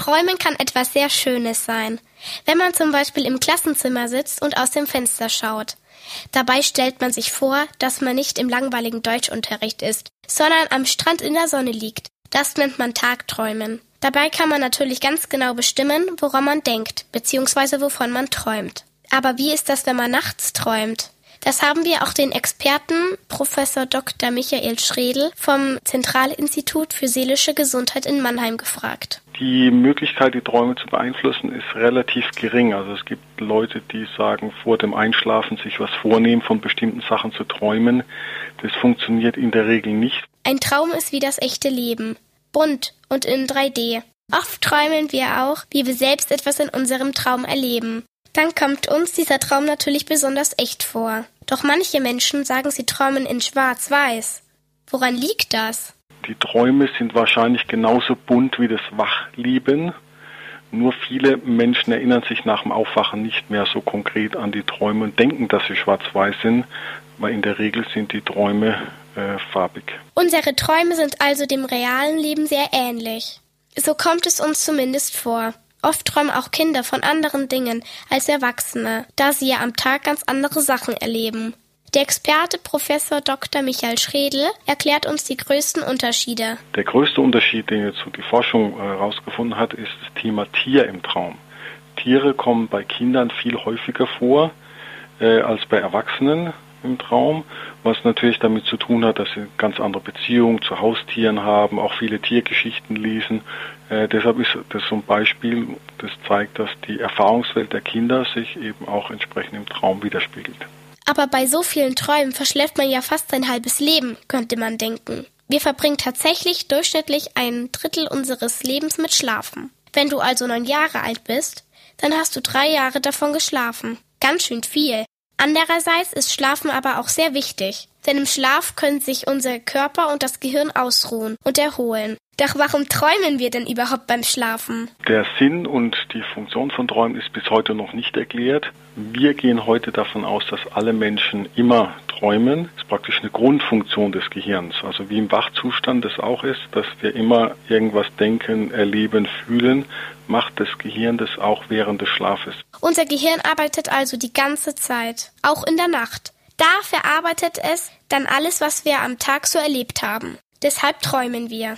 Träumen kann etwas sehr Schönes sein. Wenn man zum Beispiel im Klassenzimmer sitzt und aus dem Fenster schaut. Dabei stellt man sich vor, dass man nicht im langweiligen Deutschunterricht ist, sondern am Strand in der Sonne liegt. Das nennt man Tagträumen. Dabei kann man natürlich ganz genau bestimmen, woran man denkt, beziehungsweise wovon man träumt. Aber wie ist das, wenn man nachts träumt? Das haben wir auch den Experten Professor Dr. Michael Schredel vom Zentralinstitut für seelische Gesundheit in Mannheim gefragt. Die Möglichkeit, die Träume zu beeinflussen, ist relativ gering. Also es gibt Leute, die sagen, vor dem Einschlafen sich was vornehmen, von bestimmten Sachen zu träumen. Das funktioniert in der Regel nicht. Ein Traum ist wie das echte Leben. Bunt und in 3D. Oft träumen wir auch, wie wir selbst etwas in unserem Traum erleben. Dann kommt uns dieser Traum natürlich besonders echt vor. Doch manche Menschen sagen, sie träumen in Schwarz-Weiß. Woran liegt das? Die Träume sind wahrscheinlich genauso bunt wie das Wachleben. Nur viele Menschen erinnern sich nach dem Aufwachen nicht mehr so konkret an die Träume und denken, dass sie schwarz-weiß sind, weil in der Regel sind die Träume äh, farbig. Unsere Träume sind also dem realen Leben sehr ähnlich. So kommt es uns zumindest vor. Oft träumen auch Kinder von anderen Dingen als Erwachsene, da sie ja am Tag ganz andere Sachen erleben. Der Experte Professor Dr. Michael Schredel erklärt uns die größten Unterschiede. Der größte Unterschied, den jetzt die Forschung herausgefunden äh, hat, ist das Thema Tier im Traum. Tiere kommen bei Kindern viel häufiger vor äh, als bei Erwachsenen im Traum, was natürlich damit zu tun hat, dass sie ganz andere Beziehungen zu Haustieren haben, auch viele Tiergeschichten lesen. Äh, deshalb ist das so ein Beispiel, das zeigt, dass die Erfahrungswelt der Kinder sich eben auch entsprechend im Traum widerspiegelt. Aber bei so vielen Träumen verschläft man ja fast sein halbes Leben, könnte man denken. Wir verbringen tatsächlich durchschnittlich ein Drittel unseres Lebens mit Schlafen. Wenn du also neun Jahre alt bist, dann hast du drei Jahre davon geschlafen. Ganz schön viel. Andererseits ist Schlafen aber auch sehr wichtig, denn im Schlaf können sich unser Körper und das Gehirn ausruhen und erholen. Doch warum träumen wir denn überhaupt beim Schlafen? Der Sinn und die Funktion von Träumen ist bis heute noch nicht erklärt. Wir gehen heute davon aus, dass alle Menschen immer träumen. Das ist praktisch eine Grundfunktion des Gehirns. Also wie im Wachzustand das auch ist, dass wir immer irgendwas denken, erleben, fühlen, macht das Gehirn das auch während des Schlafes. Unser Gehirn arbeitet also die ganze Zeit, auch in der Nacht. Da verarbeitet es dann alles, was wir am Tag so erlebt haben. Deshalb träumen wir.